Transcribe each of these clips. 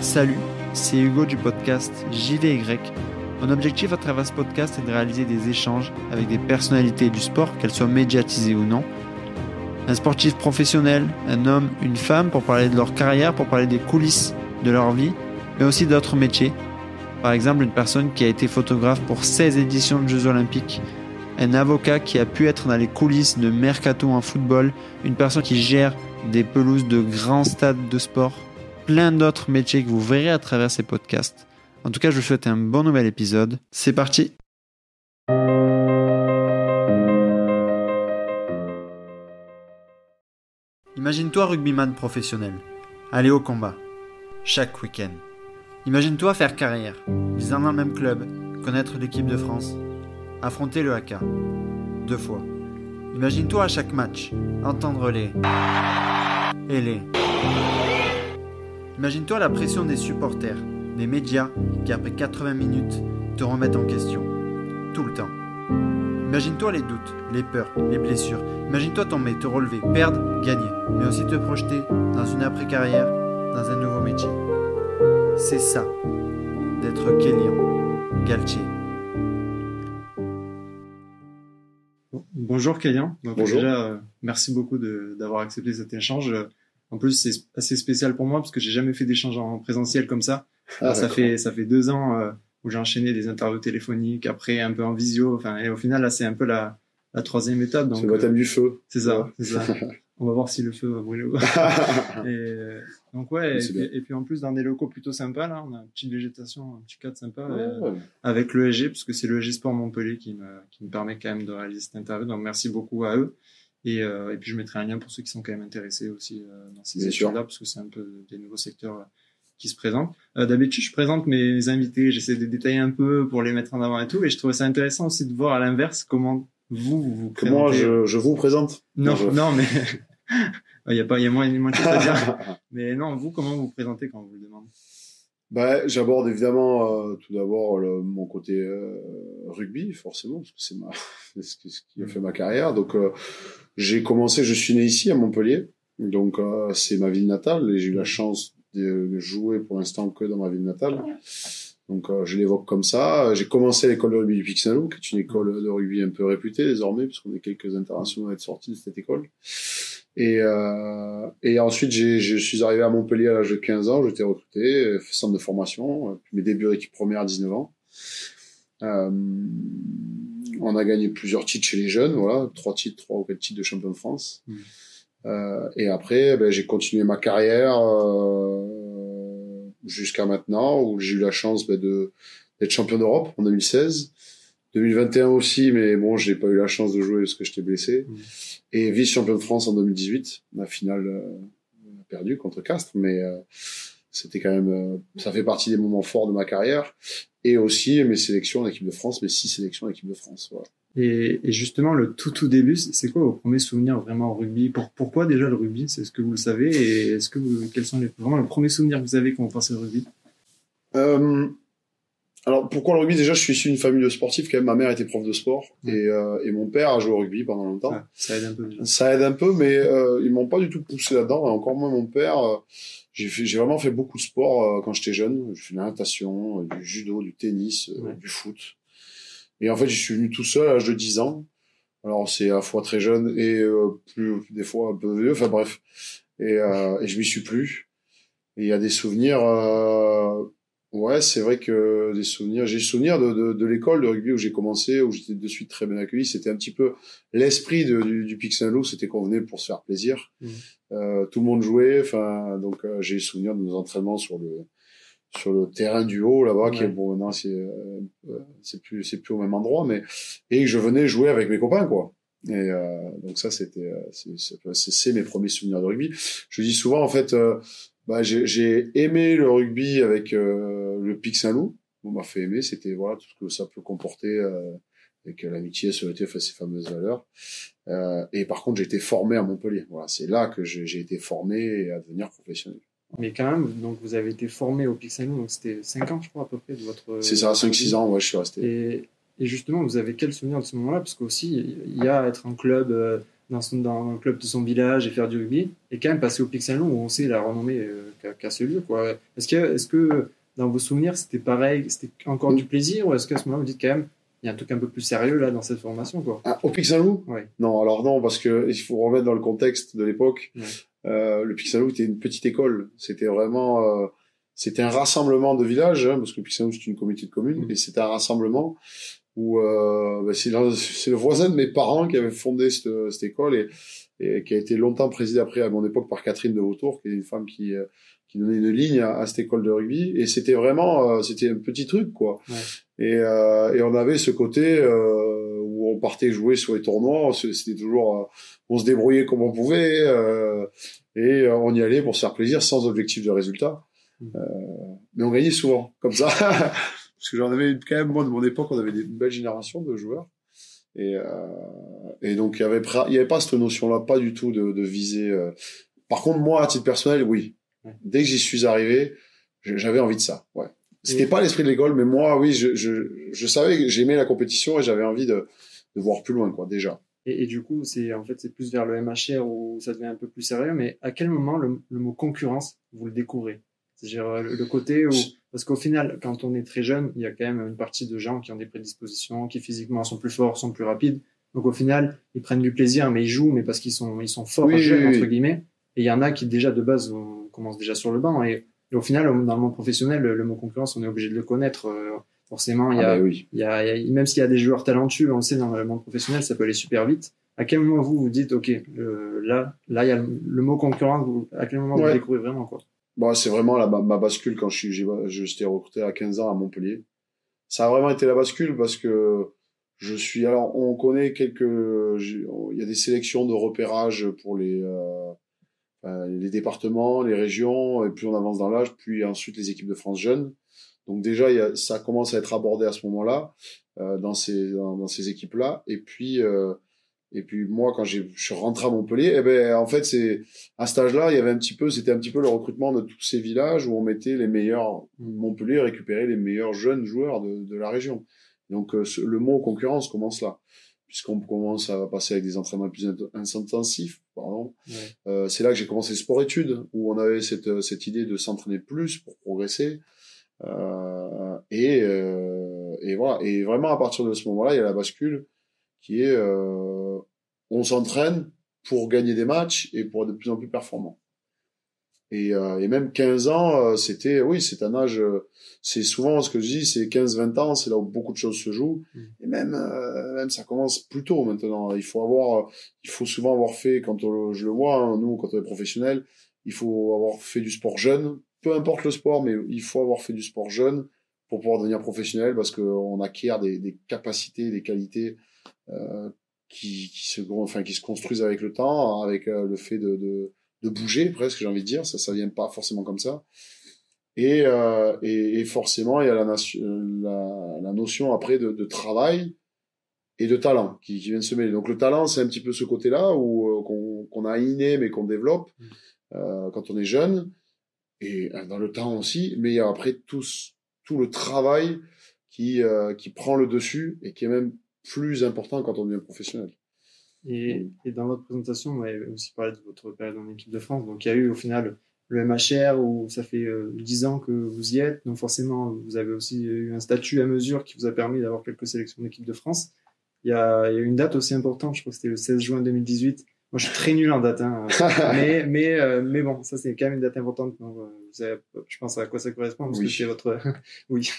Salut, c'est Hugo du podcast JVY. Mon objectif à travers ce podcast est de réaliser des échanges avec des personnalités du sport, qu'elles soient médiatisées ou non. Un sportif professionnel, un homme, une femme, pour parler de leur carrière, pour parler des coulisses de leur vie, mais aussi d'autres métiers. Par exemple, une personne qui a été photographe pour 16 éditions de Jeux Olympiques, un avocat qui a pu être dans les coulisses de Mercato en football, une personne qui gère des pelouses de grands stades de sport, plein d'autres métiers que vous verrez à travers ces podcasts. En tout cas, je vous souhaite un bon nouvel épisode. C'est parti Imagine-toi rugbyman professionnel, aller au combat, chaque week-end. Imagine-toi faire carrière, vivre dans le même club, connaître l'équipe de France, affronter le haka, deux fois. Imagine-toi à chaque match, entendre les et les. Imagine-toi la pression des supporters, des médias qui après 80 minutes te remettent en question, tout le temps. Imagine-toi les doutes, les peurs, les blessures. Imagine-toi tomber, te relever, perdre, gagner, mais aussi te projeter dans une après-carrière, dans un nouveau métier. C'est ça, d'être Kélian Galtier. Bonjour Kélian. Bonjour. Déjà, euh, merci beaucoup de- d'avoir accepté cet échange. Euh, En plus, c'est assez spécial pour moi parce que j'ai jamais fait d'échange en présentiel comme ça. Ah, ça fait ça fait deux ans euh, où j'ai enchaîné des interviews téléphoniques, après un peu en visio. Enfin, et au final, là, c'est un peu la, la troisième étape. C'est le baptême du feu. c'est ça, c'est ça. On va voir si le feu va brûler ou pas. Et, euh, donc ouais, et puis, bien. et puis en plus dans des locaux plutôt sympas là, on a une petite végétation, un petit cadre sympa euh, Ouais. avec l'ESG parce que c'est l'ESG Sport Montpellier qui me qui me permet quand même de réaliser cette interview. Donc merci beaucoup à eux. Et, euh, et puis je mettrai un lien pour ceux qui sont quand même intéressés aussi euh, dans ces études-là parce que c'est un peu des nouveaux secteurs euh, qui se présentent. D'habitude je présente mes invités, j'essaie de détailler un peu pour les mettre en avant et tout. Et je trouvais ça intéressant aussi de voir à l'inverse comment vous vous, présentez. je, je vous présente? Non, je- non, mais il y a pas, il y a moins, moins de choses à dire. Mais non, vous, comment vous vous présentez quand on vous le demande? Bah, j'aborde évidemment euh, tout d'abord mon côté euh, rugby, forcément, parce que c'est ce qui, a fait ma carrière. Donc, euh, j'ai commencé, je suis né ici à Montpellier, donc euh, c'est ma ville natale, et j'ai eu la chance de jouer pour l'instant que dans ma ville natale. Donc, euh, je l'évoque comme ça. J'ai commencé à l'école de rugby du Saint-Loup, qui est une école de rugby un peu réputée désormais, puisqu'on est quelques internationaux à être sortis de cette école. Et, euh, et ensuite, je suis arrivé à Montpellier à l'âge de 15 ans. J'étais recruté, centre de formation, euh, puis mes débuts équipe première à 19 ans. Euh, on a gagné plusieurs titres chez les jeunes, voilà, trois titres, trois ou quatre titres de champion de France. Mm. Euh, et après, ben, j'ai continué ma carrière euh, jusqu'à maintenant, où j'ai eu la chance ben, de d'être champion d'Europe en 2016. 2021 aussi, mais bon, j'ai pas eu la chance de jouer parce que j'étais blessé. Mm. Et vice-champion de France en 2018, la finale euh, perdue contre Castres, mais euh, c'était quand même, euh, ça fait partie des moments forts de ma carrière. Et aussi mes sélections en équipe de France, mes six sélections en équipe de France. Voilà. et, et justement, le tout tout début, c'est quoi vos premiers souvenirs vraiment au rugby? Pour, Pourquoi déjà le rugby? C'est ce que vous le savez Et est-ce que vous, quels sont les, vraiment le premier souvenir que vous avez quand vous pensez au rugby? Alors pourquoi le rugby? Déjà, je suis issu d'une famille de sportifs. Quand même, ma mère était prof de sport et, euh, et mon père a joué au rugby pendant longtemps. Ah, Ça aide un peu. Ça aide un peu, mais euh, ils m'ont pas du tout poussé là-dedans. Encore moins mon père. Euh, j'ai vraiment fait beaucoup de sport euh, quand j'étais jeune. J'ai fait de la natation, euh, du judo, du tennis, euh, Ouais. du foot. Et en fait, j'y suis venu tout seul à l'âge de 10 ans. Alors c'est à la fois très jeune et euh, plus des fois un peu vieux. Enfin bref. Et, euh, et je m'y suis plus. Et il y a des souvenirs. Ouais, c'est vrai que des souvenirs. J'ai souvenir de, de, de l'école de rugby où j'ai commencé, où j'étais de suite très bien accueilli. C'était un petit peu l'esprit du, du Pic Saint-Loup. C'était qu'on venait pour se faire plaisir. Mhm. Euh, tout le monde jouait. Enfin, donc euh, j'ai souvenir de nos entraînements sur le sur le terrain du haut là-bas, qui est bon maintenant c'est euh, euh, c'est plus c'est plus au même endroit, mais et je venais jouer avec mes copains quoi. Et euh, donc ça c'était euh, c'est c'est- c'est c'est mes premiers souvenirs de rugby. Je dis souvent en fait, euh, bah, j'ai aimé le rugby avec euh, le Pic Saint-Loup. On m'a fait aimer, c'était voilà tout ce que ça peut comporter euh, avec l'amitié, solidarité, enfin, ces fameuses valeurs. Euh, et par contre, j'ai été formé à Montpellier. Voilà, c'est là que j'ai été formé à devenir professionnel. Mais quand même, donc vous avez été formé au Pixel, donc c'était 5 ans, je crois, à peu près, de votre. C'est ça, 5-6 ans, ouais, je suis resté. Et, et justement, vous avez quel souvenir de ce moment-là? Parce qu'aussi, il y a être en club, euh, dans, son, dans le club de son village et faire du rugby, et quand même passer au Saint-Long où on sait la renommée euh, qu'a ce lieu. Est-ce que, est que dans vos souvenirs c'était pareil, c'était encore du plaisir, ou est-ce qu'à ce, moment-là vous dites quand même il y a un truc un peu plus sérieux là dans cette formation quoi? Ah, Au Pic Saint-Loup Non, alors non, parce que il faut remettre dans le contexte de l'époque. Euh, le Saint-Loup était une petite école. C'était vraiment, euh, c'était un rassemblement de villages, hein, parce que le Saint-Loup c'est une communauté de communes, mmh. et c'était un rassemblement où euh, bah, c'est le voisin de mes parents qui avait fondé cette, cette école et, et, qui a été longtemps présidé après à mon époque par Catherine de Vautour, qui est une femme qui euh, qui donnait une ligne à, cette école de rugby. Et c'était vraiment euh, c'était un petit truc quoi. Ouais. et euh, et on avait ce côté où on partait jouer sur les tournois. C'était toujours on se débrouillait comme on pouvait et on y allait pour se faire plaisir sans objectif de résultat. Mmh. mais on gagnait souvent comme ça parce que j'en avais quand même moi de mon époque on avait une belle génération de joueurs. Et euh, et donc il y avait pas cette notion là pas du tout de, de viser euh. par contre moi à titre personnel oui. Dès que j'y suis arrivé j'avais envie de ça ouais. C'était pas l'esprit de l'école mais moi oui je je, je savais que j'aimais la compétition et j'avais envie de de voir plus loin quoi déjà. Et, et, du coup, c'est en fait c'est plus vers le MHR où ça devient un peu plus sérieux. Mais à quel moment le, le mot concurrence vous le découvrez? C'est-à-dire euh, le, côté où parce qu'au final, quand on est très jeune, il y a quand même une partie de gens qui ont des prédispositions, qui physiquement sont plus forts, sont plus rapides. Donc au final, ils prennent du plaisir, mais ils jouent, mais parce qu'ils sont, ils sont forts jeunes, entre guillemets. Et il y en a qui déjà de base commencent déjà sur le banc. Et, au final, dans le monde professionnel, le, mot concurrence, on est obligé de le connaître. Euh, forcément, il y, a, ah, il, y a, il y a, même s'il y a des joueurs talentueux, on le sait dans le monde professionnel, ça peut aller super vite. À quel moment vous vous dites, ok, là, là, il y a le, mot concurrence. à quel moment vous vous découvrez vraiment quoi? Bon, c'est vraiment la, ma, bascule quand je suis, j'étais recruté à 15 ans à Montpellier. Ça a vraiment été la bascule parce que je suis, alors, on connaît quelques, il y a des sélections de repérage pour les, euh, les départements, les régions, et plus on avance dans l'âge, puis ensuite les équipes de France jeunes. Donc déjà, y a, ça commence à être abordé à ce moment-là euh, dans ces dans, dans ces équipes-là. Et puis euh, et puis moi, quand je suis rentré à Montpellier, eh ben en fait c'est à cet âge-là, il y avait un petit peu, c'était un petit peu le recrutement de tous ces villages où on mettait les meilleurs Montpellier récupérer les meilleurs jeunes joueurs de, de la région. Donc euh, le mot concurrence commence là, puisqu'on commence à passer avec des entraînements plus intensifs. Pardon. Euh, c'est là que j'ai commencé sport-études où on avait cette cette idée de s'entraîner plus pour progresser. Euh, et euh, et voilà. Et vraiment à partir de ce moment-là, il y a la bascule qui est euh, on s'entraîne pour gagner des matchs et pour être de plus en plus performant. Et, euh, et même 15 ans, euh, c'était oui, c'est un âge. Euh, c'est souvent ce que je dis, c'est 15-20 ans, c'est là où beaucoup de choses se jouent. Mm. Et même, même ça commence plus tôt maintenant. Il faut avoir, il faut souvent avoir fait, quand je le vois, hein, nous quand on est professionnel, il faut avoir fait du sport jeune. Peu importe le sport, mais il faut avoir fait du sport jeune pour pouvoir devenir professionnel parce qu'on acquiert des, des capacités, des qualités euh, qui, qui, se, enfin, qui se construisent avec le temps, avec euh, le fait de, de, de bouger presque, j'ai envie de dire. Ça, ça vient pas forcément comme ça. Et, euh, et, et, forcément, il y a la, la, la notion après de, de, travail et de talent qui, qui viennent se mêler. Donc le talent, c'est un petit peu ce côté-là où qu'on a inné mais qu'on développe mmh. euh, quand on est jeune et dans le temps aussi. Mais il y a après tout, tout le travail qui, euh, qui prend le dessus et qui est même plus important quand on devient professionnel. Et, et dans votre présentation, vous avez aussi parlé de votre période en équipe de France. Donc, il y a eu au final le MHR où ça fait euh, dix ans que vous y êtes. Donc, forcément, vous avez aussi eu un statut à mesure qui vous a permis d'avoir quelques sélections d'équipe de France. Il y, a, il y a une date aussi importante, je crois que c'était le 16 juin 2018, moi, je suis très nul en date, hein. mais mais euh, mais bon, ça c'est quand même une date importante. Donc, euh, vous savez, je pense à quoi ça correspond parce que c'est votre oui,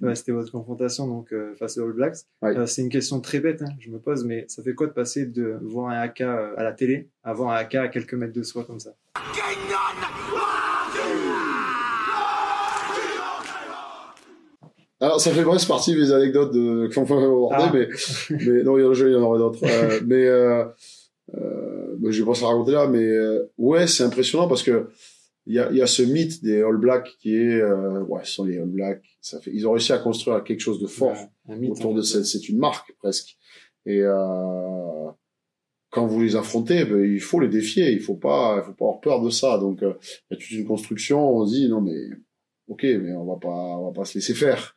mhm. c'était votre confrontation donc euh, face aux All Blacks. c'est une question très bête, hein, je me pose, mais ça fait quoi de passer de voir un AK à la télé à voir un AK à quelques mètres de soi comme ça Alors, ça fait presque partie des anecdotes de qu'on peut aborder, ah. mais, mais non, il y en aurait d'autres. mais euh, je vais pas se raconter là, mais euh, ouais, c'est impressionnant parce que il y a, y a ce mythe des All Blacks qui est euh, ouais, ce sont les All Blacks. Ça fait, ils ont réussi à construire quelque chose de fort autour hein. de cette, c'est une marque presque. Et euh, quand vous les affrontez, ben, il faut les défier. Il faut pas, il faut pas avoir peur de ça. Donc euh, il y a toute une construction. On se dit non mais ok, mais on va pas, on va pas se laisser faire.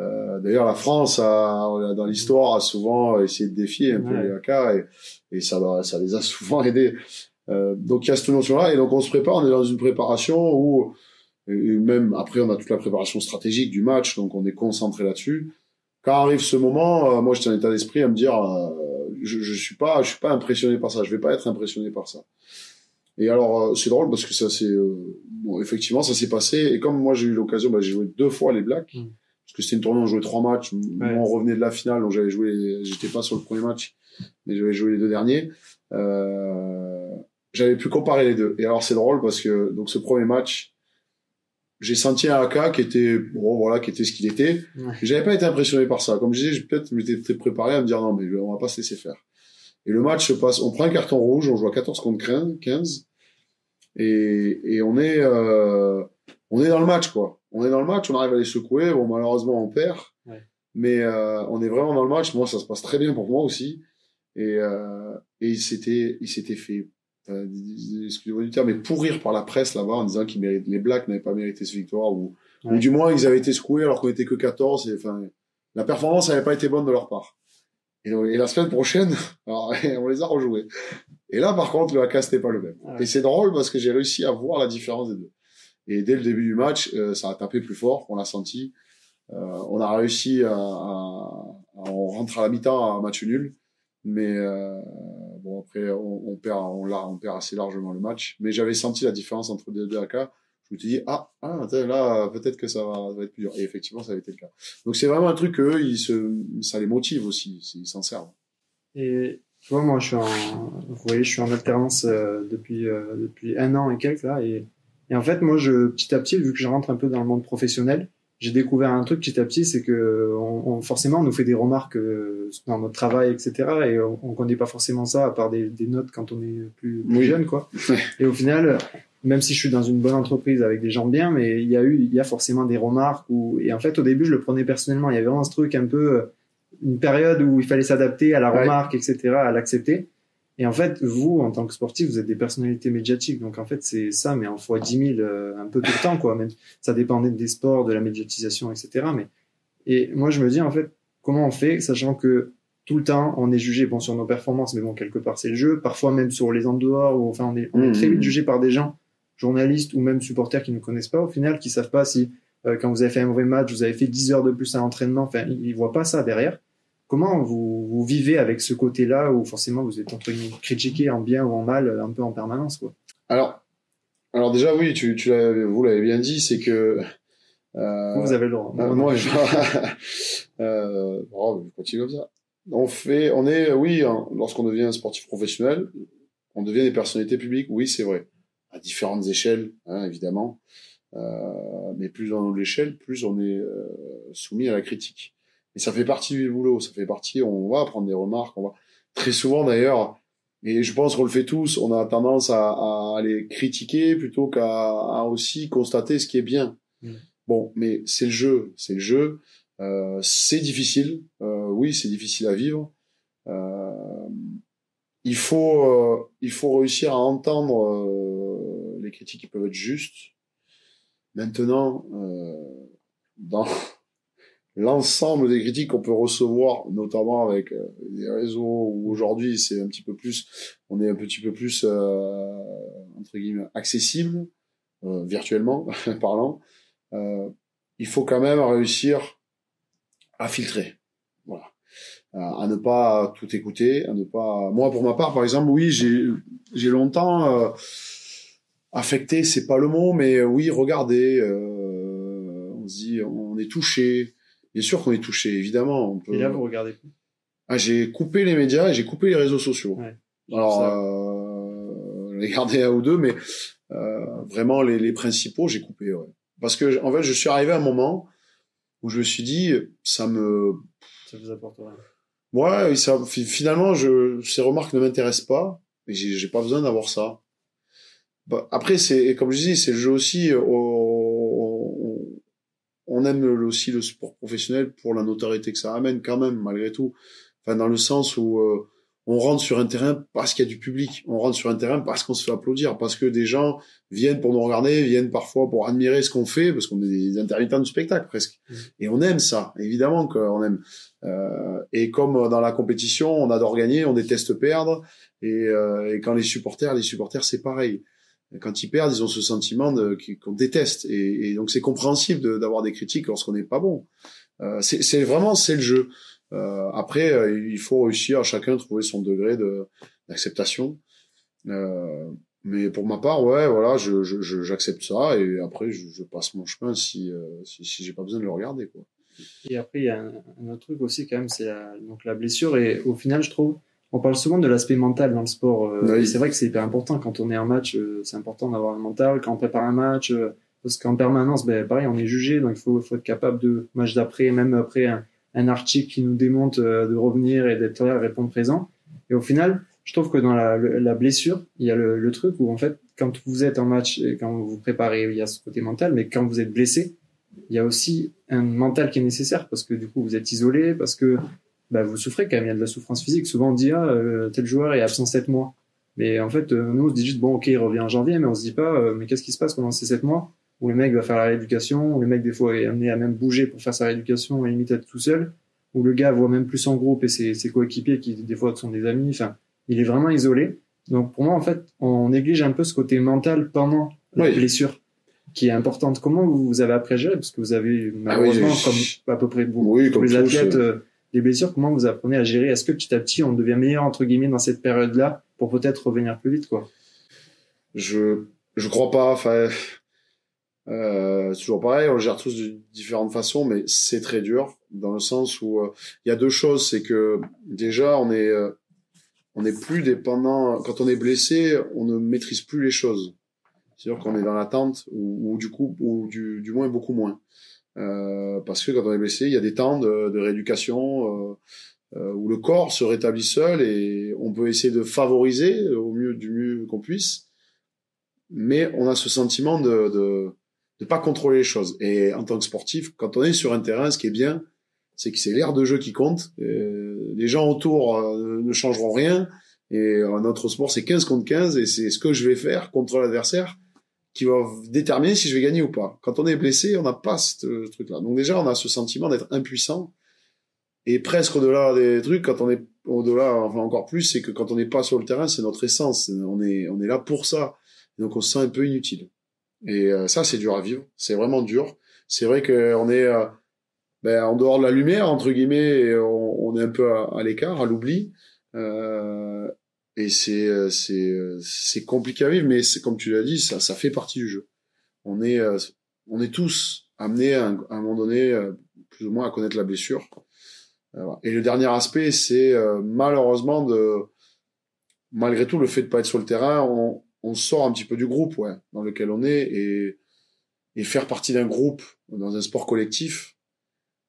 Euh, D'ailleurs, la France, a, dans l'histoire, a souvent essayé de défier un peu Ouais. les AK et, et ça, ça les a souvent aidés. Euh, donc il y a cette notion-là et donc on se prépare, on est dans une préparation où et même après on a toute la préparation stratégique du match, donc on est concentré là-dessus. Quand arrive ce moment, euh, moi j'étais en état d'esprit à me dire, euh, je, je suis pas, je suis pas impressionné par ça, je vais pas être impressionné par ça. Et alors euh, c'est drôle parce que ça c'est, euh, bon effectivement ça s'est passé et comme moi j'ai eu l'occasion, bah, j'ai joué deux fois les Blacks Mm. Parce que c'était une tournée, on jouait trois matchs, moi on revenait de la finale, donc j'avais joué, j'étais pas sur le premier match, mais j'avais joué les deux derniers. Euh, j'avais pu comparer les deux. Et alors c'est drôle parce que donc ce premier match, j'ai senti un AK qui était bon voilà qui était ce qu'il était. Ouais. J'avais pas été impressionné par ça. Comme je disais, peut-être m'étais très préparé à me dire non mais on va pas se laisser faire. Et le match se passe, on prend un carton rouge, on joue à 14 contre 15 et, et on est euh, on est dans le match quoi. On est dans le match, on arrive à les secouer. Bon malheureusement on perd, Ouais. mais euh, on est vraiment dans le match. Moi ça se passe très bien pour moi aussi. Et, euh, et il s'était il s'était fait euh, excusez-moi du terme, mais pourrir par la presse là-bas en disant qu'ils méritent, les Blacks n'avaient pas mérité cette victoire ou, Ouais. ou du moins ils avaient été secoués alors qu'on était que 14 et enfin la performance n'avait pas été bonne de leur part. Et, la semaine prochaine, alors, on les a rejoués. Et là par contre le AK c'était pas le même. Ah ouais. Et c'est drôle parce que j'ai réussi à voir la différence des deux. Et dès le début du match, euh, ça a tapé plus fort, on l'a senti. Euh, on a réussi à, à- à- on rentre à la mi-temps à match nul, mais euh, bon après on, on perd, on, on perd assez largement le match. Mais j'avais senti la différence entre les deux AK. Je me suis dit ah, ah là peut-être que ça va, ça va être plus dur. Et effectivement ça a été le cas. Donc c'est vraiment un truc que ils se, ça les motive aussi, ils s'en servent. Et tu vois, moi, je suis en, vous voyez, je suis en alternance euh, depuis euh, depuis un an et quelques là, et, et en fait, moi, je petit à petit, vu que je rentre un peu dans le monde professionnel, j'ai découvert un truc petit à petit, c'est que on, on- forcément, on nous fait des remarques euh, dans notre travail, etc. Et on, on connaît pas forcément ça à part des, des notes quand on est plus, plus Oui. jeune, quoi. Et au final, même si je suis dans une bonne entreprise avec des gens bien, mais il y a eu, il y a forcément des remarques où, et en fait, au début, je le prenais personnellement. Il y avait vraiment ce truc un peu, euh, une période où il fallait s'adapter à la Ouais. remarque, etc., à l'accepter. Et en fait, vous, en tant que sportif, vous êtes des personnalités médiatiques. Donc, en fait, c'est ça, mais en fois 10 000, euh, un peu tout le temps, quoi. Même, ça dépendait des sports, de la médiatisation, etc. Mais, et moi, je me dis, en fait, comment on fait, sachant que tout le temps, on est jugé, bon, sur nos performances, mais bon, quelque part, c'est le jeu. Parfois, même sur les en dehors, ou, enfin, on est, on est Mmh. très vite jugé par des gens, journalistes ou même supporters qui ne connaissent pas, au final, qui savent pas si, euh, quand vous avez fait un mauvais match, vous avez fait 10 heures de plus à l'entraînement, enfin, ils, ils voient pas ça derrière. Comment vous, vous vivez avec ce côté-là où forcément vous êtes entre guillemets critiqué en bien ou en mal, un peu en permanence, quoi? Alors, alors déjà oui, tu, tu vous l'avez bien dit, c'est que euh, Vous, avez le droit. Euh, moi, je... euh, je continue comme ça. On fait, on est, oui, hein, lorsqu'on devient un sportif professionnel, on devient des personnalités publiques. Oui, c'est vrai, à différentes échelles, hein, évidemment. Euh, mais plus on est l'échelle, plus on est euh, soumis à la critique. Et ça fait partie du boulot. Ça fait partie. On va prendre des remarques. On va très souvent d'ailleurs. Et je pense qu'on le fait tous. On a tendance à, à les critiquer plutôt qu'à à aussi constater ce qui est bien. Mm. Bon, mais c'est le jeu, c'est le jeu. Euh, c'est difficile. Euh, oui, c'est difficile à vivre. Euh, il faut, euh, il faut réussir à entendre euh, les critiques qui peuvent être justes. Maintenant, euh, dans l'ensemble des critiques qu'on peut recevoir, notamment avec euh, les réseaux où aujourd'hui c'est un petit peu plus, on est un petit peu plus euh, entre guillemets accessible euh, virtuellement parlant. Euh, il faut quand même réussir à filtrer, voilà, à, à ne pas tout écouter, à ne pas. Moi, pour ma part, par exemple, oui, j'ai j'ai longtemps euh, affecté, c'est pas le mot, mais euh, oui, regardez, euh, on se dit, on est touché. Bien sûr qu'on est touché, évidemment. On peut... Et là, vous regardez plus. Ah, j'ai coupé les médias et j'ai coupé les réseaux sociaux. Ouais. Alors, euh, gardé un ou deux, mais euh, vraiment les, les principaux, j'ai coupé. Ouais. Parce que, en fait, je suis arrivé à un moment où je me suis dit, ça me, Ça vous apporte rien. ouais, ça, finalement, je, ces remarques ne m'intéressent pas, et j'ai pas besoin d'avoir ça. Bah, après, c'est comme je dis, c'est le jeu aussi. On, on- on aime aussi le sport professionnel pour la notoriété que ça amène quand même, malgré tout. Enfin, dans le sens où euh, on rentre sur un terrain parce qu'il y a du public. On rentre sur un terrain parce qu'on se fait applaudir, parce que des gens viennent pour nous regarder, viennent parfois pour admirer ce qu'on fait, parce qu'on est des intermittents du spectacle presque. Et on aime ça, évidemment qu'on aime. Euh, et comme dans la compétition, on adore gagner, on déteste perdre. Et, euh, et quand les supporters, les supporters, c'est pareil. Quand ils perdent, ils ont ce sentiment qu'on déteste. Et, donc c'est compréhensible d'avoir des critiques lorsqu'on n'est pas bon. Euh, c'est vraiment c'est le jeu. Euh, après, euh, il faut réussir à chacun trouver son degré de d'acceptation. Mais pour ma part, ouais, voilà, j'accepte ça et après je, passe mon chemin si si, si j'ai pas besoin de le regarder quoi. Et après il y a un, un, autre truc aussi quand même, c'est donc la blessure et au final je trouve on parle souvent de l'aspect mental dans le sport. Euh, oui. C'est vrai que c'est hyper important quand on est en match, euh, c'est important d'avoir un mental. Quand on prépare un match, parce qu'en permanence, ben pareil, on est jugé, donc il faut, faut être capable de match d'après, même après un, un article qui nous démonte euh, de revenir et d'être là, répondre présent. Et au final, je trouve que dans la, la blessure, il y a le, le, truc où en fait, quand vous êtes en match et quand vous vous préparez, il y a ce côté mental, mais quand vous êtes blessé, il y a aussi un mental qui est nécessaire parce que du coup vous êtes isolé, parce que bah, vous souffrez quand même, il y a de la souffrance physique. Souvent on dit ah euh, tel joueur est absent sept mois, mais en fait euh, nous on se dit juste bon ok il revient en janvier, mais on se dit pas euh, mais qu'est-ce qui se passe pendant ces sept mois où le mec va faire la rééducation, où le mec des fois est amené à même bouger pour faire sa rééducation et limite être tout seul, où le gars voit même plus son groupe et ses, ses coéquipiers qui des fois sont des amis. Enfin, il est vraiment isolé. Donc pour moi, en fait, on néglige un peu ce côté mental pendant la Oui. blessure qui est importante. Comment vous, vous avez gérer? Parce que vous avez malheureusement, Ah oui, comme à peu près beaucoup, Oui, tous les athlètes, les blessures, comment vous apprenez à gérer? Est-ce que petit à petit, on devient meilleur entre guillemets dans cette période-là pour peut-être revenir plus vite, Je je crois pas. Enfin, euh, toujours pareil. On le gère tous de différentes façons, mais c'est très dur dans le sens où euh, il y a deux choses. C'est que déjà, on est euh, on est plus dépendant. Quand on est blessé, on ne maîtrise plus les choses. C'est-à-dire qu'on est dans l'attente ou, du coup ou du moins beaucoup moins. Euh, parce que quand on est blessé, il y a des temps de, de rééducation euh, euh, où le corps se rétablit seul et on peut essayer de favoriser au mieux du mieux qu'on puisse, mais on a ce sentiment de, de de pas contrôler les choses. Et en tant que sportif, quand on est sur un terrain, ce qui est bien, c'est que c'est l'air de jeu qui compte. Les gens autour ne changeront rien. Et notre sport, c'est 15 contre 15 et c'est ce que je vais faire contre l'adversaire qui va déterminer si je vais gagner ou pas. Quand on est blessé, on n'a pas ce truc-là. Donc déjà, on a ce sentiment d'être impuissant. Et presque au-delà des trucs, quand on est au-delà, enfin encore plus, c'est que quand on n'est pas sur le terrain, c'est notre essence. On est, on est là pour ça. Donc on se sent un peu inutile. Et euh, ça, c'est dur à vivre. C'est vraiment dur. C'est vrai qu'on est euh, ben, en dehors de la lumière, entre guillemets, et on, est un peu à, à l'écart, à l'oubli. Euh, et c'est euh, c'est euh, c'est compliqué à vivre, mais c'est comme tu l'as dit, ça ça fait partie du jeu. On est euh, on est tous amenés à un, à un moment donné plus ou moins à connaître la blessure. Et le dernier aspect, c'est malheureusement de malgré tout le fait de pas être sur le terrain, on on sort un petit peu du groupe, ouais, dans lequel on est et et faire partie d'un groupe dans un sport collectif,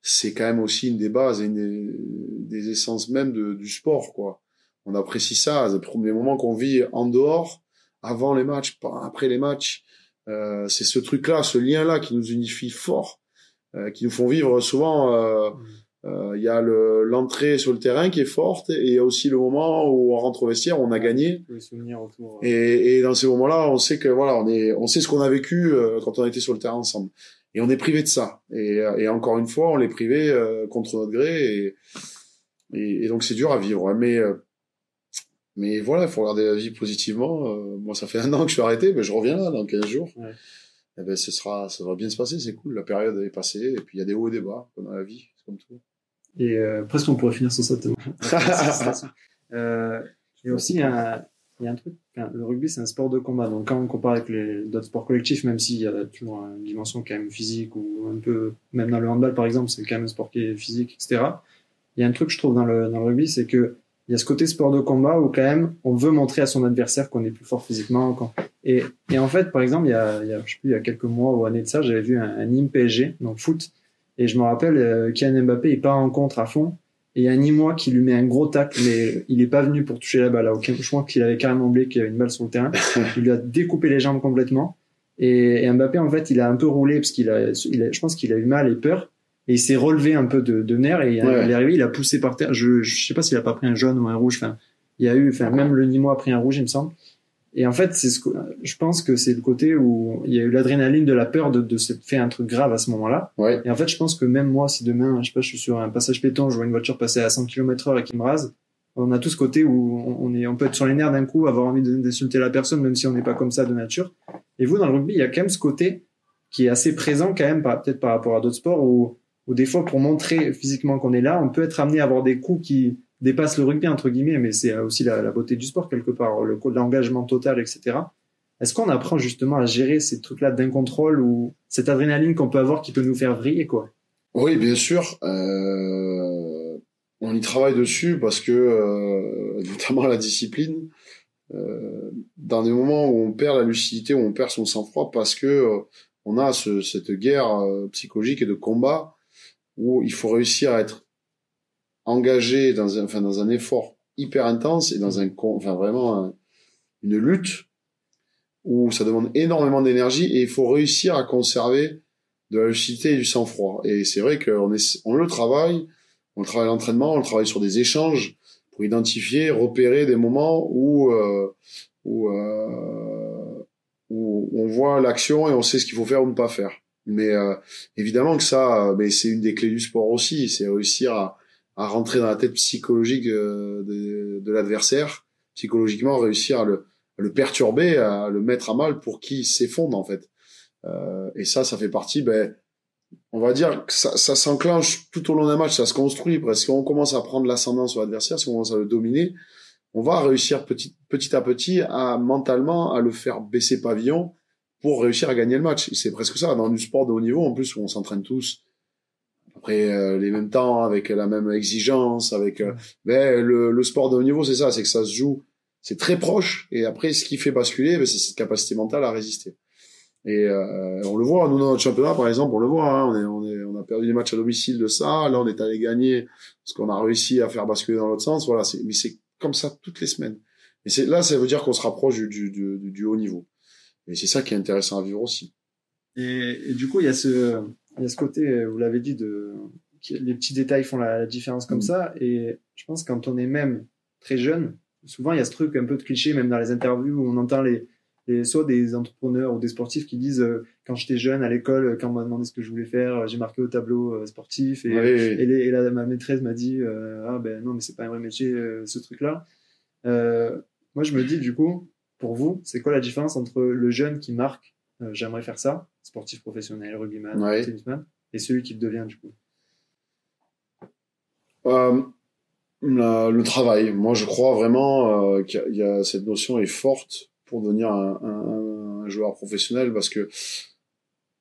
c'est quand même aussi une des bases et une des, des essences même de, du sport, quoi. On apprécie ça, les moments qu'on vit en dehors, avant les matchs, après les matchs. Euh, c'est ce truc-là, ce lien-là qui nous unifie fort, euh, qui nous font vivre souvent. euh, euh, Il y a le- l'entrée sur le terrain qui est forte et il y a aussi le moment où on rentre au vestiaire, on a gagné. Autour. euh. Et, et dans ces moments-là, on sait que voilà, on est, on sait ce qu'on a vécu euh, quand on était sur le terrain ensemble. Et on est privé de ça. Et, euh, et encore une fois, on est privé euh, contre notre gré. Et, et, et donc c'est dur à vivre. Mais euh, mais voilà, il faut regarder la vie positivement. Euh, moi, ça fait un an que je suis arrêté, mais je reviens là dans 15 jours. Ouais. Et ben, ce sera, ça va bien se passer. C'est cool. La période est passée. Et puis il y a des hauts et des bas comme dans la vie, c'est comme tout. Et euh, presque on pourrait finir sur ça. euh, et aussi, il y, a, il y a un truc, enfin, le rugby c'est un sport de combat. Donc quand on compare avec les d'autres sports collectifs, même s'il y a toujours une dimension quand même physique ou un peu, même dans le handball par exemple, c'est quand même un sport qui est physique, etc. Il y a un truc que je trouve dans le, dans le rugby, c'est que il y a ce côté sport de combat où quand même on veut montrer à son adversaire qu'on est plus fort physiquement. Quand... Et, et en fait, par exemple, il y a, il y a, je sais plus, il y a quelques mois ou années de ça, j'avais vu un, un Nîmes PSG, donc foot, et je me rappelle, euh, Kylian Mbappé, il part en contre à fond, et il y a Nîmois qui lui met un gros tacle, mais il est pas venu pour toucher la balle. À aucun, je crois qu'il avait carrément oublié qu'il y avait une balle sur le terrain. Il lui a découpé les jambes complètement. Et, et Mbappé, en fait, il a un peu roulé parce qu'il a, il a- je pense qu'il a eu mal et peur. Et il s'est relevé un peu de, de nerfs et il, Ouais. il est arrivé, il a poussé par terre. Je, je sais pas s'il a pas pris un jaune ou un rouge. Enfin, il y a eu, enfin même le Nîmois a pris un rouge, il me semble. Et en fait, c'est ce que, je pense que c'est le côté où il y a eu l'adrénaline de la peur de, de se faire un truc grave à ce moment-là. Ouais. Et en fait, je pense que même moi, si demain, je sais pas, je suis sur un passage péton, je vois une voiture passer à 100 km heure et qui me rase, on a tout ce côté où on est, on peut être sur les nerfs d'un coup, avoir envie d'insulter la personne, même si on n'est pas comme ça de nature. Et vous, dans le rugby, il y a quand même ce côté qui est assez présent quand même, peut-être par rapport à d'autres sports où, où des fois, pour montrer physiquement qu'on est là, on peut être amené à avoir des coups qui dépassent le rugby, entre guillemets, mais c'est aussi la, beauté du sport quelque part, le, l'engagement total, etc. Est-ce qu'on apprend justement à gérer ces trucs-là d'incontrôle ou cette adrénaline qu'on peut avoir qui peut nous faire vriller, quoi? Oui, bien sûr. Euh, on y travaille dessus parce que, euh, notamment la discipline, euh, dans des moments où on perd la lucidité, où on perd son sang-froid, parce que euh, on a ce- cette guerre euh, psychologique et de combat où il faut réussir à être engagé dans un, enfin, dans un effort hyper intense et dans un, enfin, vraiment un- une lutte où ça demande énormément d'énergie et il faut réussir à conserver de la lucidité et du sang-froid. Et c'est vrai qu'on on le travaille, on travaille l'entraînement, on travaille sur des échanges pour identifier, repérer des moments où, euh, où, euh, où on voit l'action et on sait ce qu'il faut faire ou ne pas faire. Mais euh, évidemment que ça, mais c'est une des clés du sport aussi, c'est réussir à, à rentrer dans la tête psychologique euh, de, de l'adversaire, psychologiquement réussir à le, à le perturber, à le mettre à mal pour qu'il s'effondre en fait. Euh, et ça, ça fait partie, ben, on va dire que ça, ça s'enclenche tout au long d'un match, ça se construit parce qu'on commence à prendre l'ascendant sur l'adversaire, on commence à le dominer, on va réussir petit, petit à petit à mentalement à le faire baisser pavillon pour réussir à gagner le match. C'est presque ça dans du sport de haut niveau en plus où on s'entraîne tous après euh, les mêmes temps, avec la même exigence, avec euh, ben, le, le sport de haut niveau, c'est ça, c'est que ça se joue, c'est très proche et après ce qui fait basculer, ben, c'est cette capacité mentale à résister. Et euh, on le voit, nous dans notre championnat par exemple, on le voit, hein, on, est, on, est, on a perdu des matchs à domicile de ça, là on est allé gagner parce qu'on a réussi à faire basculer dans l'autre sens, voilà, c'est, mais c'est comme ça toutes les semaines. Et c'est là, ça veut dire qu'on se rapproche du, du, du, du haut niveau. Et c'est ça qui est intéressant à vivre aussi. Et, et du coup, il y a ce, il y a ce côté, euh, vous l'avez dit, de, les petits détails font la, différence comme Mm. ça. Et je pense que quand on est même très jeune, souvent il y a ce truc un peu de cliché, même dans les interviews où on entend les, les soit des entrepreneurs ou des sportifs qui disent euh, quand j'étais jeune à l'école, quand on m'a demandé ce que je voulais faire, j'ai marqué au tableau euh, sportif et, Oui, oui. et, les- et la, ma maîtresse m'a dit euh, ah ben non mais c'est pas un vrai métier ce truc là. Moi je me dis du coup pour vous c'est quoi la différence entre le jeune qui marque euh, j'aimerais faire ça sportif professionnel rugbyman Ouais. tennisman et celui qui le devient du coup? Euh, le travail. Moi, je crois vraiment euh, qu'il y a- il y, a cette notion est forte pour devenir un, un- un joueur professionnel parce que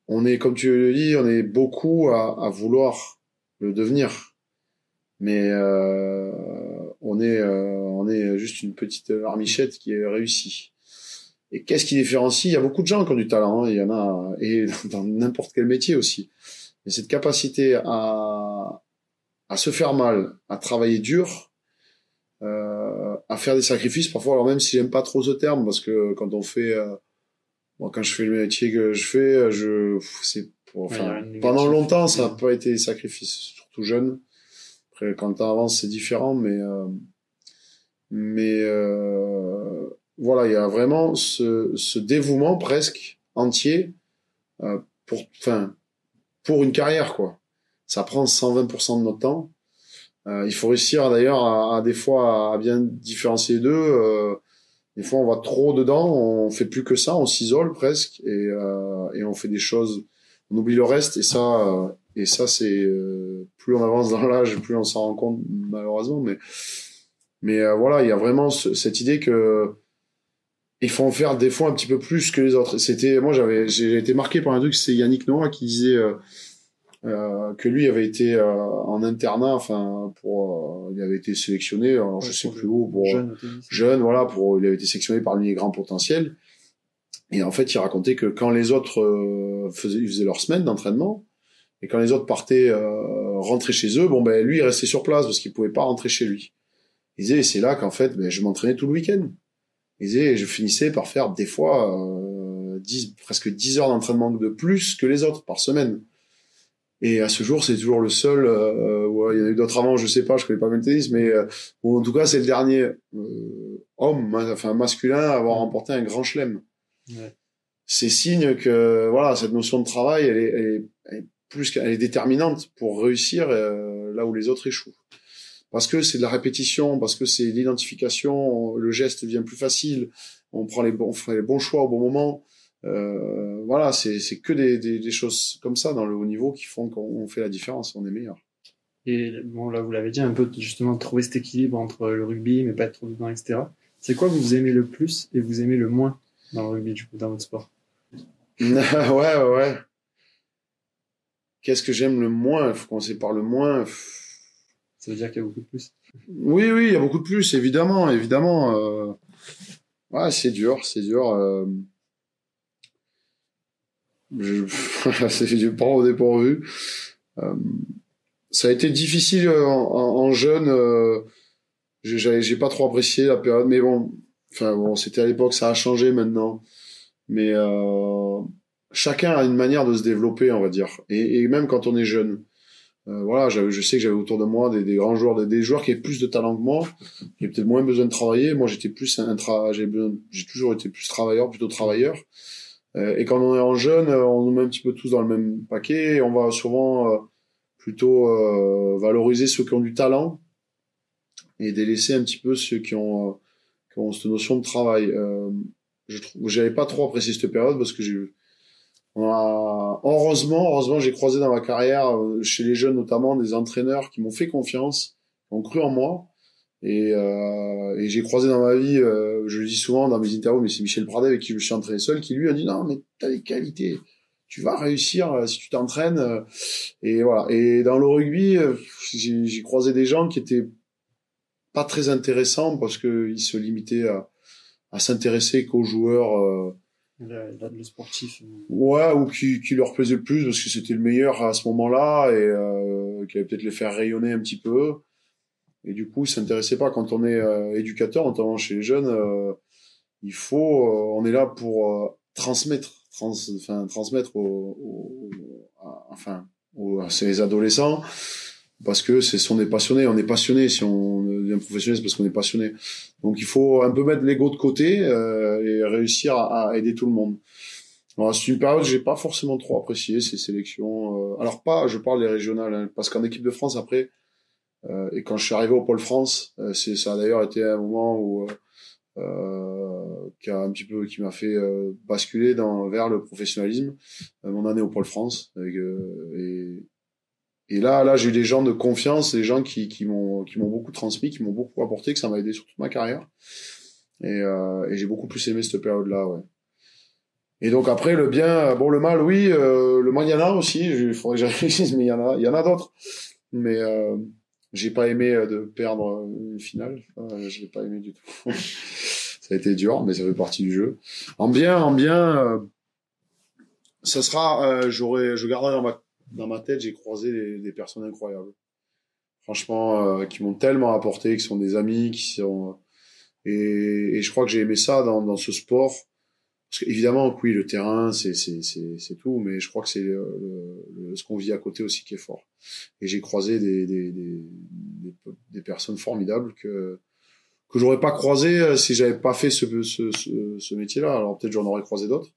on est, comme tu le dis, on est beaucoup à, à vouloir le devenir, mais euh, on est, on est juste une petite armichette qui est réussie. Et qu'est-ce qui différencie? Il y a beaucoup de gens qui ont du talent, hein, il y en a, et dans n'importe quel métier aussi. Mais cette capacité à, à se faire mal, à travailler dur, euh, à faire des sacrifices parfois. Alors même si j'aime pas trop ce terme, parce que quand on fait, euh, moi quand je fais le métier que je fais, je, c'est, enfin, pendant longtemps ça n'a pas été des sacrifices, surtout jeune. Après quand on avance c'est différent, mais euh, mais euh, voilà, il y a vraiment ce, ce dévouement presque entier euh, pour, enfin, pour une carrière quoi. Ça prend 120% de notre temps. Euh, il faut réussir d'ailleurs à, à des fois à bien différencier les deux. Euh, des fois on va trop dedans, on fait plus que ça, on s'isole presque et, euh, et on fait des choses, on oublie le reste et ça euh, et ça c'est euh, plus on avance dans l'âge, plus on s'en rend compte malheureusement. Mais mais voilà, il y a vraiment ce- cette idée que il faut en faire des fois un petit peu plus que les autres. C'était moi j'avais j'ai été marqué par un truc, c'est Yannick Noah qui disait euh, euh, que lui avait été euh, en internat, enfin pour, euh, il avait été sélectionné, alors je sais plus où, pour jeune voilà, pour il avait été sélectionné parmi les grands potentiels. Et en fait, il racontait que quand les autres faisaient, ils faisaient leur semaine d'entraînement, et quand les autres partaient euh, rentrer chez eux, bon ben lui il restait sur place parce qu'il pouvait pas rentrer chez lui. Il disait c'est là qu'en fait ben, je m'entraînais tout le week-end. Et je finissais par faire des fois euh, 10, presque 10 heures d'entraînement de plus que les autres par semaine. Et à ce jour, c'est toujours le seul. Euh, ouais, il y en a eu d'autres avant, je sais pas, je connais pas bien le tennis, mais euh, bon, en tout cas, c'est le dernier euh, homme, enfin masculin, à avoir remporté un grand chelem. Ouais. C'est signe que voilà, cette notion de travail, elle est, elle est, elle est plus, qu'elle est déterminante pour réussir euh, là où les autres échouent. Parce que c'est de la répétition, parce que c'est l'identification, le geste devient plus facile, on prend les bons, on fait les bons choix au bon moment. Euh, voilà, c'est que des, des, des choses comme ça dans le haut niveau qui font qu'on fait la différence, on est meilleur. Et bon, là, vous l'avez dit, un peu justement trouver cet équilibre entre le rugby, mais pas être trop dedans, etc. C'est quoi que vous aimez le plus et vous aimez le moins dans le rugby, du coup, dans votre sport? Ouais, ouais, ouais. Qu'est-ce que j'aime le moins? Il faut commencer par le moins. Ça veut dire qu'il y a beaucoup de plus. Oui, oui, il y a beaucoup de plus, évidemment, évidemment. Euh... Ouais, c'est dur, c'est dur. Euh... Je... je prends au dépourvu. Euh... Ça a été difficile en, en, jeune. J'ai pas trop apprécié la période, mais bon, enfin bon, c'était à l'époque, ça a changé maintenant. Mais chacun a une manière de se développer, on va dire. Et même quand on est jeune. Euh, voilà, je sais que j'avais autour de moi des, des grands joueurs, des, des, joueurs qui avaient plus de talent que moi, qui avaient peut-être moins besoin de travailler. Moi, j'étais plus un j'ai toujours été plus travailleur, plutôt travailleur. Euh, et quand on est en jeune, on nous met un petit peu tous dans le même paquet. Et on va souvent euh, plutôt euh, valoriser ceux qui ont du talent et délaisser un petit peu ceux qui ont, euh, qui ont cette notion de travail. je j'avais pas trop apprécié cette période parce que j'ai heureusement, heureusement, j'ai croisé dans ma carrière, euh, chez les jeunes notamment, des entraîneurs qui m'ont fait confiance, qui ont cru en moi. Et, euh, et j'ai croisé dans ma vie, euh, je le dis souvent dans mes interviews, mais c'est Michel Pradet avec qui je suis entraîné seul, qui lui a dit non, mais t'as des qualités, tu vas réussir euh, si tu t'entraînes. Euh, et voilà. Et dans le rugby, j'ai croisé des gens qui étaient pas très intéressants parce que ils se limitaient à, à s'intéresser qu'aux joueurs le, le, sportif. Ouais, ou qui, leur plaisait le plus parce que c'était le meilleur à ce moment-là et euh, qui allait peut-être les faire rayonner un petit peu. Et du coup, ils s'intéressaient pas. Quand on est euh, éducateur, notamment chez les jeunes, euh, il faut, euh, on est là pour euh, transmettre, trans, transmettre aux, enfin, aux, ces adolescents parce que c'est on est passionné, on est passionné. Si on devient professionnel, c'est parce qu'on est passionné. Donc il faut un peu mettre l'ego de côté euh, et réussir à, à, aider tout le monde. C'est une période que j'ai pas forcément trop apprécié ces sélections. Euh, alors pas, je parle des régionales, hein, parce qu'en équipe de France après, euh, et quand je suis arrivé au pôle France, euh, c'est ça a d'ailleurs été un moment où euh, qui a un petit peu qui m'a fait basculer dans vers le professionnalisme. mon année au pôle France avec, et et là, là, j'ai eu des gens de confiance, des gens qui, qui m'ont, qui m'ont beaucoup transmis, qui m'ont beaucoup apporté, que ça m'a aidé sur toute ma carrière. Et, euh, j'ai beaucoup plus aimé cette période-là. Et donc après, le bien, bon, le mal, oui, euh, le mal, il y en a aussi. Il faudrait que j'arrive, mais il y en a, y en a d'autres. Mais euh, j'ai pas aimé euh, de perdre une finale. Euh, je l'ai pas aimé du tout. ça a été dur, mais ça fait partie du jeu. En bien, en bien, ça sera, j'aurais, je garderai dans ma dans ma tête, j'ai croisé des, personnes incroyables. Franchement, euh, qui m'ont tellement apporté, qui sont des amis, qui sont et, et je crois que j'ai aimé ça dans, dans ce sport. Parce qu'évidemment, oui, le terrain, c'est tout, mais je crois que c'est ce qu'on vit à côté aussi qui est fort. Et j'ai croisé des, des des, des personnes formidables que que j'aurais pas croisé euh, si j'avais pas fait ce, ce, ce, ce métier-là. Alors peut-être j'en aurais croisé d'autres.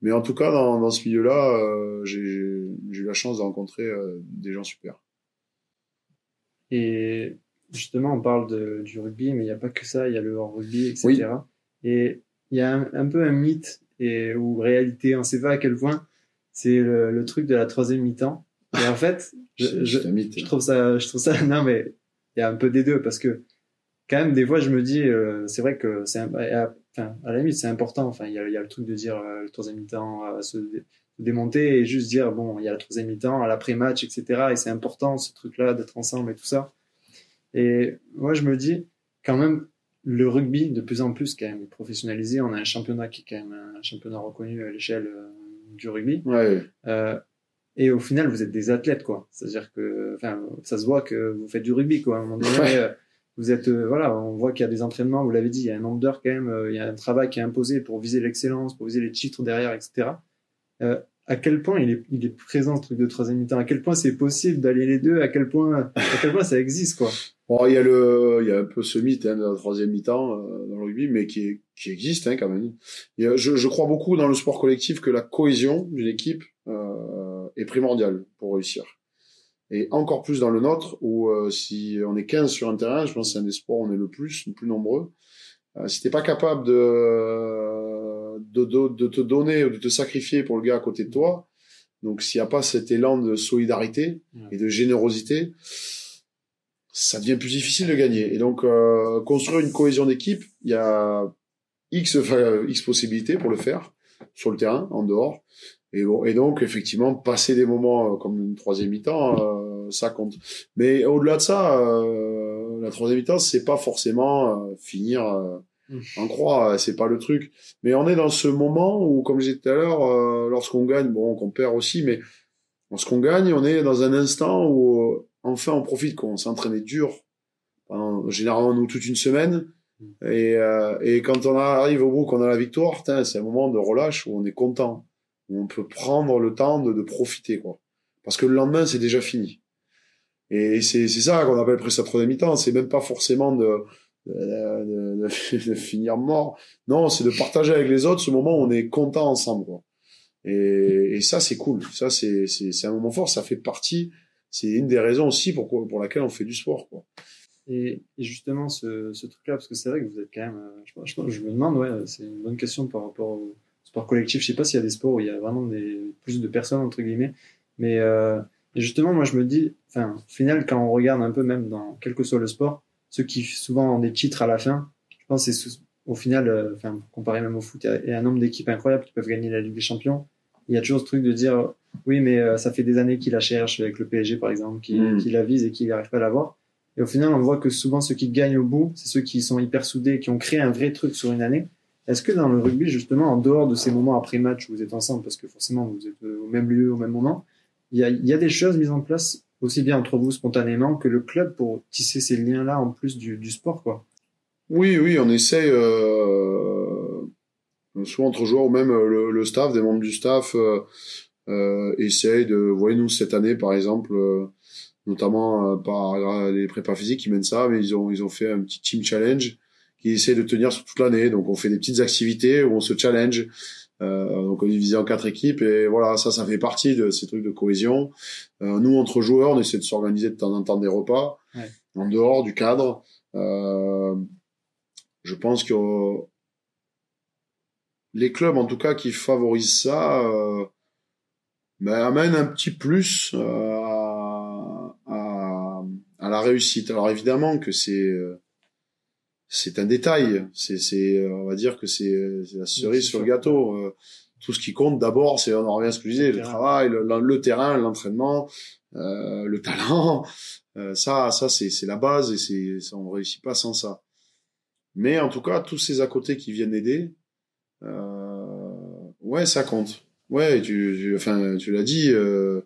Mais en tout cas, dans, dans ce milieu-là, euh, j'ai eu la chance de rencontrer euh, des gens super. Et justement, on parle de, du rugby, mais il n'y a pas que ça, il y a le hors-rugby, etc. Oui. Et il y a un, un, peu un mythe et, ou réalité, on ne sait pas à quel point, c'est le, le, truc de la troisième mi-temps. Et en fait, je, je, je, trouve ça, je trouve ça, non mais il y a un peu des deux parce que quand même, des fois, je me dis, euh, c'est vrai que c'est, enfin, à la limite, c'est important. Enfin, il y a, y a, le truc de dire euh, le troisième mi-temps, euh, se dé démonter et juste dire, bon, il y a le troisième mi-temps, à l'après-match, etc. Et c'est important, ce truc-là, d'être ensemble et tout ça. Et moi, je me dis, quand même, le rugby, de plus en plus, quand même, est professionnalisé. On a un championnat qui est quand même un championnat reconnu à l'échelle euh, du rugby. Ouais. Et au final, vous êtes des athlètes, quoi. C'est-à-dire que, enfin, ça se voit que vous faites du rugby, quoi. À un moment donné, ouais vous êtes euh, voilà on voit qu'il y a des entraînements vous l'avez dit il y a un nombre d'heures quand même euh, il y a un travail qui est imposé pour viser l'excellence pour viser les titres derrière etc euh, à quel point il est, présent ce truc de troisième mi-temps, à quel point c'est possible d'aller les deux, à quel point, à quel point ça existe quoi? Bon, il y a le, il y a un peu ce mythe hein, de la troisième mi-temps dans le rugby, mais qui, existe hein, quand même. je, crois beaucoup dans le sport collectif que la cohésion d'une équipe est primordiale pour réussir. Et encore plus dans le nôtre, où euh, si on est 15 sur un terrain, je pense que c'est un des sports où on est le plus, le plus nombreux. Euh, si t'es pas capable de, de, de, de, te donner ou de te sacrifier pour le gars à côté de toi, donc s'il n'y a pas cet élan de solidarité et de générosité, ça devient plus difficile de gagner. Et donc euh, construire une cohésion d'équipe, il y a x enfin, x possibilités pour le faire sur le terrain, en dehors. Et, bon, et donc, effectivement, passer des moments euh, comme une troisième mi-temps, euh, ça compte. Mais au-delà de ça, euh, la troisième mi-temps, c'est pas forcément euh, finir mmh. en croix, c'est pas le truc. Mais on est dans ce moment où, comme j'ai dit tout à l'heure, lorsqu'on gagne, bon, qu'on perd aussi, mais lorsqu'on gagne, on est dans un instant où, enfin, on profite, qu'on s'est entraîné dur pendant, généralement, nous, toute une semaine. Mmh. Et, et quand on arrive au bout, qu'on a la victoire, c'est un moment de relâche où on est content où on peut prendre le temps de, de profiter, quoi. Parce que le lendemain, c'est déjà fini. Et c'est ça qu'on appelle presque sa mi-temps. C'est même pas forcément de, de, de, finir mort. Non, c'est de partager avec les autres ce moment où on est content ensemble, quoi. Et, ça, c'est cool. Ça, c'est un moment fort. Ça fait partie. C'est une des raisons aussi pour, laquelle on fait du sport, quoi. Et, justement, ce, truc-là, parce que c'est vrai que vous êtes quand même. Euh, je, je me demande, ouais, c'est une bonne question par rapport au sport collectif. Je sais pas s'il y a des sports où il y a vraiment des, plus de personnes entre guillemets, mais euh, justement moi je me dis, enfin au final quand on regarde un peu même dans quel que soit le sport, ceux qui souvent ont des titres à la fin, je pense c'est au final, euh, enfin comparé même au foot, il y a un nombre d'équipes incroyables qui peuvent gagner la Ligue des Champions. Il y a toujours ce truc de dire oui mais euh, ça fait des années qu'il la cherche avec le PSG par exemple, qui, mm. qui la vise et qui n'arrive pas à l'avoir. Et au final, on voit que souvent ceux qui gagnent au bout, c'est ceux qui sont hyper soudés, qui ont créé un vrai truc sur une année. Est-ce que dans le rugby, justement, en dehors de ces moments après match où vous êtes ensemble, parce que forcément vous êtes euh, au même lieu, au même moment, il y a, des choses mises en place aussi bien entre vous spontanément que le club pour tisser ces liens-là en plus du, sport, quoi? Oui, oui, on essaye euh, soit entre joueurs ou même euh, le, staff, des membres du staff euh, essayent de, voyez nous cette année par exemple, notamment par les prépas physiques qui mènent ça, mais ils ont ils ont fait un petit team challenge qui essaie de tenir sur toute l'année. Donc on fait des petites activités où on se challenge. Euh, donc on est divisé en quatre équipes et voilà ça ça fait partie de ces trucs de cohésion. Euh, nous entre joueurs on essaie de s'organiser de temps en temps des repas ouais. en dehors du cadre. Euh, je pense que les clubs en tout cas qui favorisent ça euh, ben, amènent un petit plus euh, à, à, à, la réussite. Alors évidemment que c'est euh, c'est un détail. C'est, c'est, on va dire que c'est, la cerise sur le gâteau. Euh, tout ce qui compte d'abord, c'est on en revient à ce que je disais, le, travail, le, le terrain, l'entraînement, euh, le talent. Euh, ça, ça c'est, c'est la base et c'est, ça, on réussit pas sans ça. Mais en tout cas, tous ces à côté qui viennent aider, euh, ouais, ça compte. Ouais, tu, tu enfin, tu l'as dit. Euh,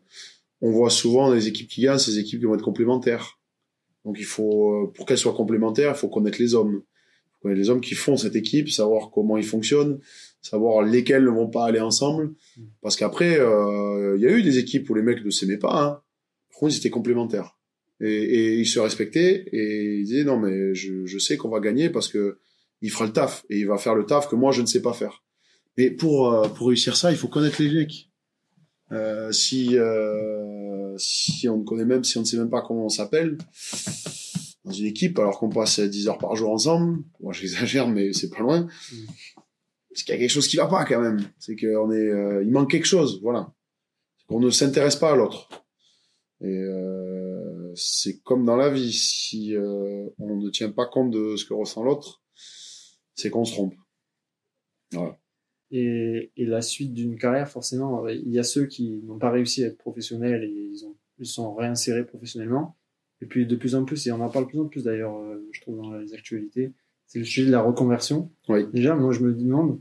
on voit souvent les équipes qui gagnent, ces équipes qui vont être complémentaires. Donc il faut, pour qu'elle soit complémentaire, il faut connaître les hommes. Il faut connaître les hommes qui font cette équipe, savoir comment ils fonctionnent, savoir lesquels ne vont pas aller ensemble. Parce qu'après, euh, il y a eu des équipes où les mecs ne s'aimaient pas. Hein. Par contre, ils étaient complémentaires. Et, et, ils se respectaient et ils disaient non mais je, je sais qu'on va gagner parce que il fera le taf et il va faire le taf que moi je ne sais pas faire. Mais pour euh, pour réussir ça, il faut connaître les mecs. Euh, si euh, si on ne connaît même, si on ne sait même pas comment on s'appelle, dans une équipe, alors qu'on passe 10 heures par jour ensemble, moi j'exagère, mais c'est pas loin, mm. c'est qu'il y a quelque chose qui va pas quand même. C'est qu'on est, euh, il manque quelque chose, voilà. On ne s'intéresse pas à l'autre. Et euh, c'est comme dans la vie, si euh, on ne tient pas compte de ce que ressent l'autre, c'est qu'on se trompe. Voilà et, et la suite d'une carrière, forcément, il y a ceux qui n'ont pas réussi à être professionnels et ils, ont, ils sont réinsérés professionnellement. Et puis de plus en plus, et on en parle de plus en plus d'ailleurs, euh, je trouve dans les actualités, c'est le sujet de la reconversion. Oui. Déjà, moi je me demande,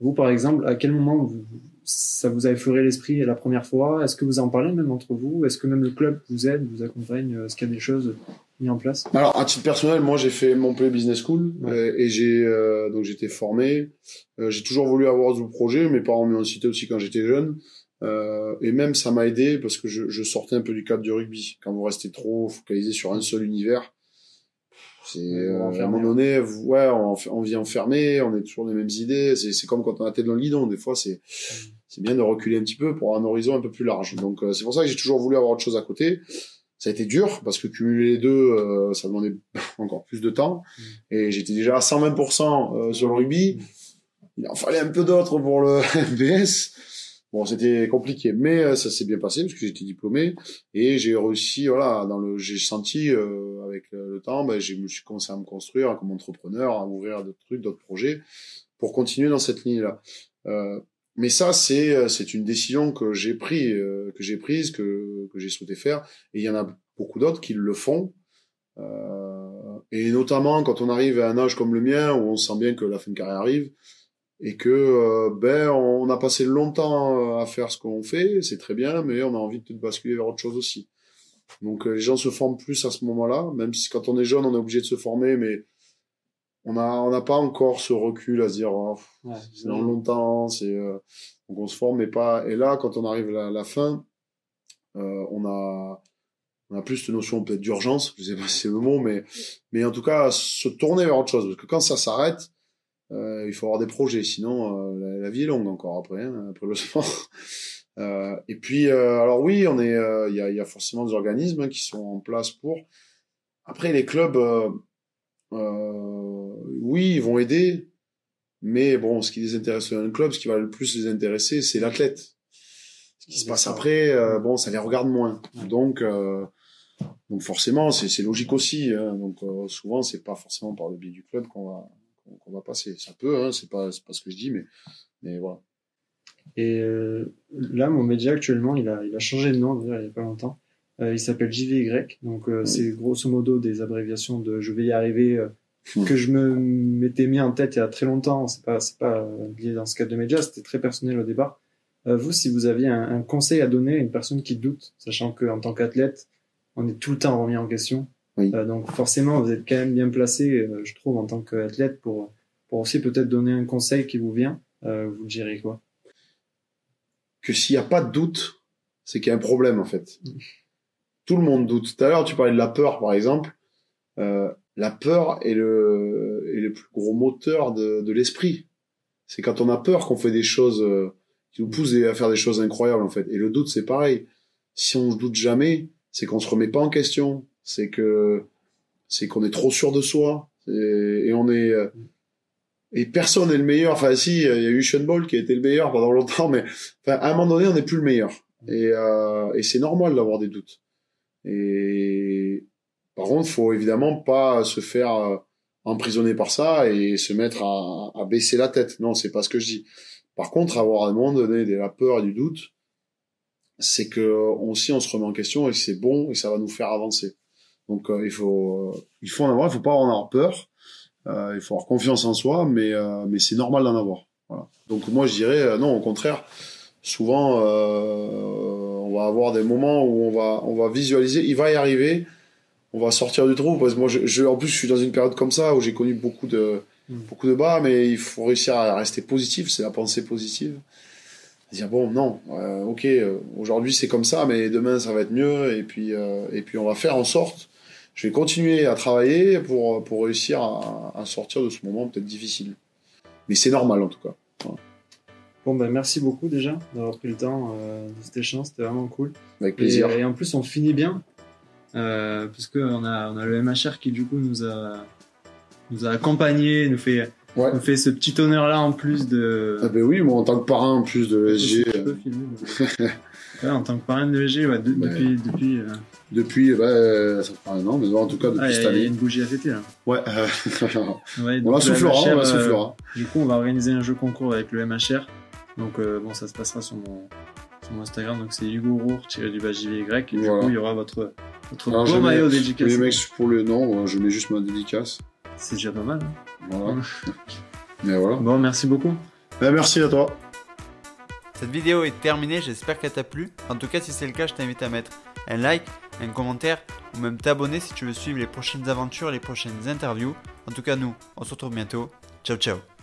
vous par exemple, à quel moment vous, ça vous a effleuré l'esprit la première fois? Est-ce que vous en parlez même entre vous? Est-ce que même le club vous aide, vous accompagne Est-ce qu'il y a des choses mis en place? Alors, à titre personnel, moi, j'ai fait mon Montpellier Business School ouais. Euh, et j'ai euh, donc j'étais formé. Euh, j'ai toujours voulu avoir ce projet. Mes parents m'ont cité aussi quand j'étais jeune. Euh, et même ça m'a aidé parce que je, je, sortais un peu du cadre du rugby. Quand vous restez trop focalisé sur un seul univers, c'est euh, à un moment donné, ouais, on, on vit enfermé, on est toujours les mêmes idées. C'est comme quand on a tête dans le guidon. Des fois, c'est c'est bien de reculer un petit peu pour un horizon un peu plus large. Donc euh, c'est pour ça que j'ai toujours voulu avoir autre chose à côté. Ça a été dur parce que cumuler les deux, euh, ça demandait encore plus de temps. Mm. Et j'étais déjà à 120% sur le rugby. Mm. Il en fallait un peu d'autres pour le MBS. Bon, c'était compliqué, mais euh, ça s'est bien passé parce que j'étais diplômé et j'ai réussi. Voilà, dans le, j'ai senti euh, avec le, temps, ben, j'ai, je me suis commencé à me construire comme entrepreneur, à ouvrir d'autres trucs, d'autres projets pour continuer dans cette ligne-là. Euh, mais ça, c'est euh, c'est une décision que j'ai pris, que j'ai prise, que que j'ai souhaité faire. Et il y en a beaucoup d'autres qui le font. et notamment quand on arrive à un âge comme le mien où on sent bien que la fin de carrière arrive et que euh, ben on a passé longtemps euh, à faire ce qu'on fait, c'est très bien, mais on a envie de basculer vers autre chose aussi. Donc euh, les gens se forment plus à ce moment-là, même si quand on est jeune, on est obligé de se former, mais on a on n'a pas encore ce recul à se dire oh, c'est dans longtemps, c'est donc on se forme mais pas. Et là, quand on arrive à la fin, on a on a plus cette notion peut-être d'urgence, je sais pas si c'est le mot, mais mais en tout cas se tourner vers autre chose, parce que quand ça s'arrête euh, il faut avoir des projets, sinon euh, la, vie est longue encore après, hein, après le sport. Euh, et puis, alors oui, on est, il y a, y, a, forcément des organismes hein, qui sont en place pour. Après, les clubs, oui, ils vont aider, mais bon, ce qui les intéresse dans un club, ce qui va le plus les intéresser, c'est l'athlète. Ce qui se passe après, bon, ça les regarde moins. Donc, donc forcément, c'est logique aussi. Hein. Donc souvent, c'est pas forcément par le biais du club qu'on va qu'on va passer. Ça peut, hein, c'est pas, pas ce que je dis, mais, mais voilà. Et euh, là, mon média actuellement, il a, il a changé de nom il n'y a pas longtemps. Euh, il s'appelle JVY, donc euh, c'est grosso modo des abréviations de je vais y arriver hmm. que je me m'étais mis en tête il y a très longtemps. C'est pas c'est pas lié dans ce cadre de média, c'était très personnel au départ. vous, si vous aviez un, un, conseil à donner à une personne qui doute, sachant que en tant qu'athlète, on est tout le temps remis en question, euh, donc forcément, vous êtes quand même bien placé, euh, je trouve, en tant qu'athlète pour, pour aussi peut-être donner un conseil qui vous vient. Euh, vous direz quoi? Que s'il n'y a pas de doute, c'est qu'il y a un problème en fait. Tout le monde doute. Tout à l'heure, tu parlais de la peur, par exemple. Euh, la peur est le, est le plus gros moteur de, de l'esprit. C'est quand on a peur qu'on fait des choses qui nous poussent à faire des choses incroyables en fait. Et le doute, c'est pareil. Si on ne doute jamais, c'est qu'on se remet pas en question c'est que c'est qu'on est trop sûr de soi et, on est et personne est le meilleur. Enfin, si, il y a eu Ball qui a été le meilleur pendant longtemps, mais enfin, à un moment donné, on n'est plus le meilleur. Et, euh, et c'est normal d'avoir des doutes. Et par contre, faut évidemment pas se faire euh, emprisonner par ça et se mettre à, baisser la tête. Non, c'est pas ce que je dis. Par contre, avoir à un moment donné de la peur et du doute, c'est que aussi on se remet en question et c'est bon et ça va nous faire avancer. Donc euh, il faut euh, il faut en avoir, il faut pas en avoir peur. Euh, il faut avoir confiance en soi, mais mais c'est normal d'en avoir. Donc moi je dirais non, au contraire. Souvent on va avoir des moments où on va on va visualiser, il va y arriver, on va sortir du trou. Parce que moi je, je en plus je suis dans une période comme ça où j'ai connu beaucoup de mm. beaucoup de bas, mais il faut réussir à rester positif, c'est la pensée positive. Dire bon non euh, ok aujourd'hui c'est comme ça mais demain ça va être mieux. Et puis euh, et puis on va faire en sorte je vais continuer à travailler pour, pour réussir à, à sortir de ce moment peut-être difficile. Mais c'est normal en tout cas. Bon, ben merci beaucoup déjà d'avoir pris le temps euh, de cet échange, c'était vraiment cool. Avec plaisir. Et, en plus, on finit bien, euh, parce qu'on a, on a le MHR qui du coup nous a, nous a accompagnés, nous fait, ouais. nous fait ce petit honneur-là en plus de... Ah ben oui, moi en tant que parrain en plus de l'ESG. Ouais, en tant que parrain de l'EG, ouais, depuis. Depuis, euh... depuis bah, ça fait un an, mais en tout cas depuis ah, cette année. Il y a une bougie à fêter là. Ouais, euh... ouais on la soufflera, on la soufflera. du coup, on va organiser un jeu concours avec le MHR. Donc, euh, bon, ça se passera sur mon, sur mon Instagram. Donc, c'est Hugo Rour tiré du bas JVY. Et du coup, il y aura votre, votre Alors, beau maillot dédicace. Les mecs, pour le nom, je mets juste ma dédicace. C'est déjà pas mal. Hein. Voilà. mais voilà. Bon, merci beaucoup. Ben, merci à toi. Cette vidéo est terminée, j'espère qu'elle t'a plu. En tout cas, si c'est le cas, je t'invite à mettre un like, un commentaire ou même t'abonner si tu veux suivre les prochaines aventures, les prochaines interviews. En tout cas, nous, on se retrouve bientôt. Ciao, ciao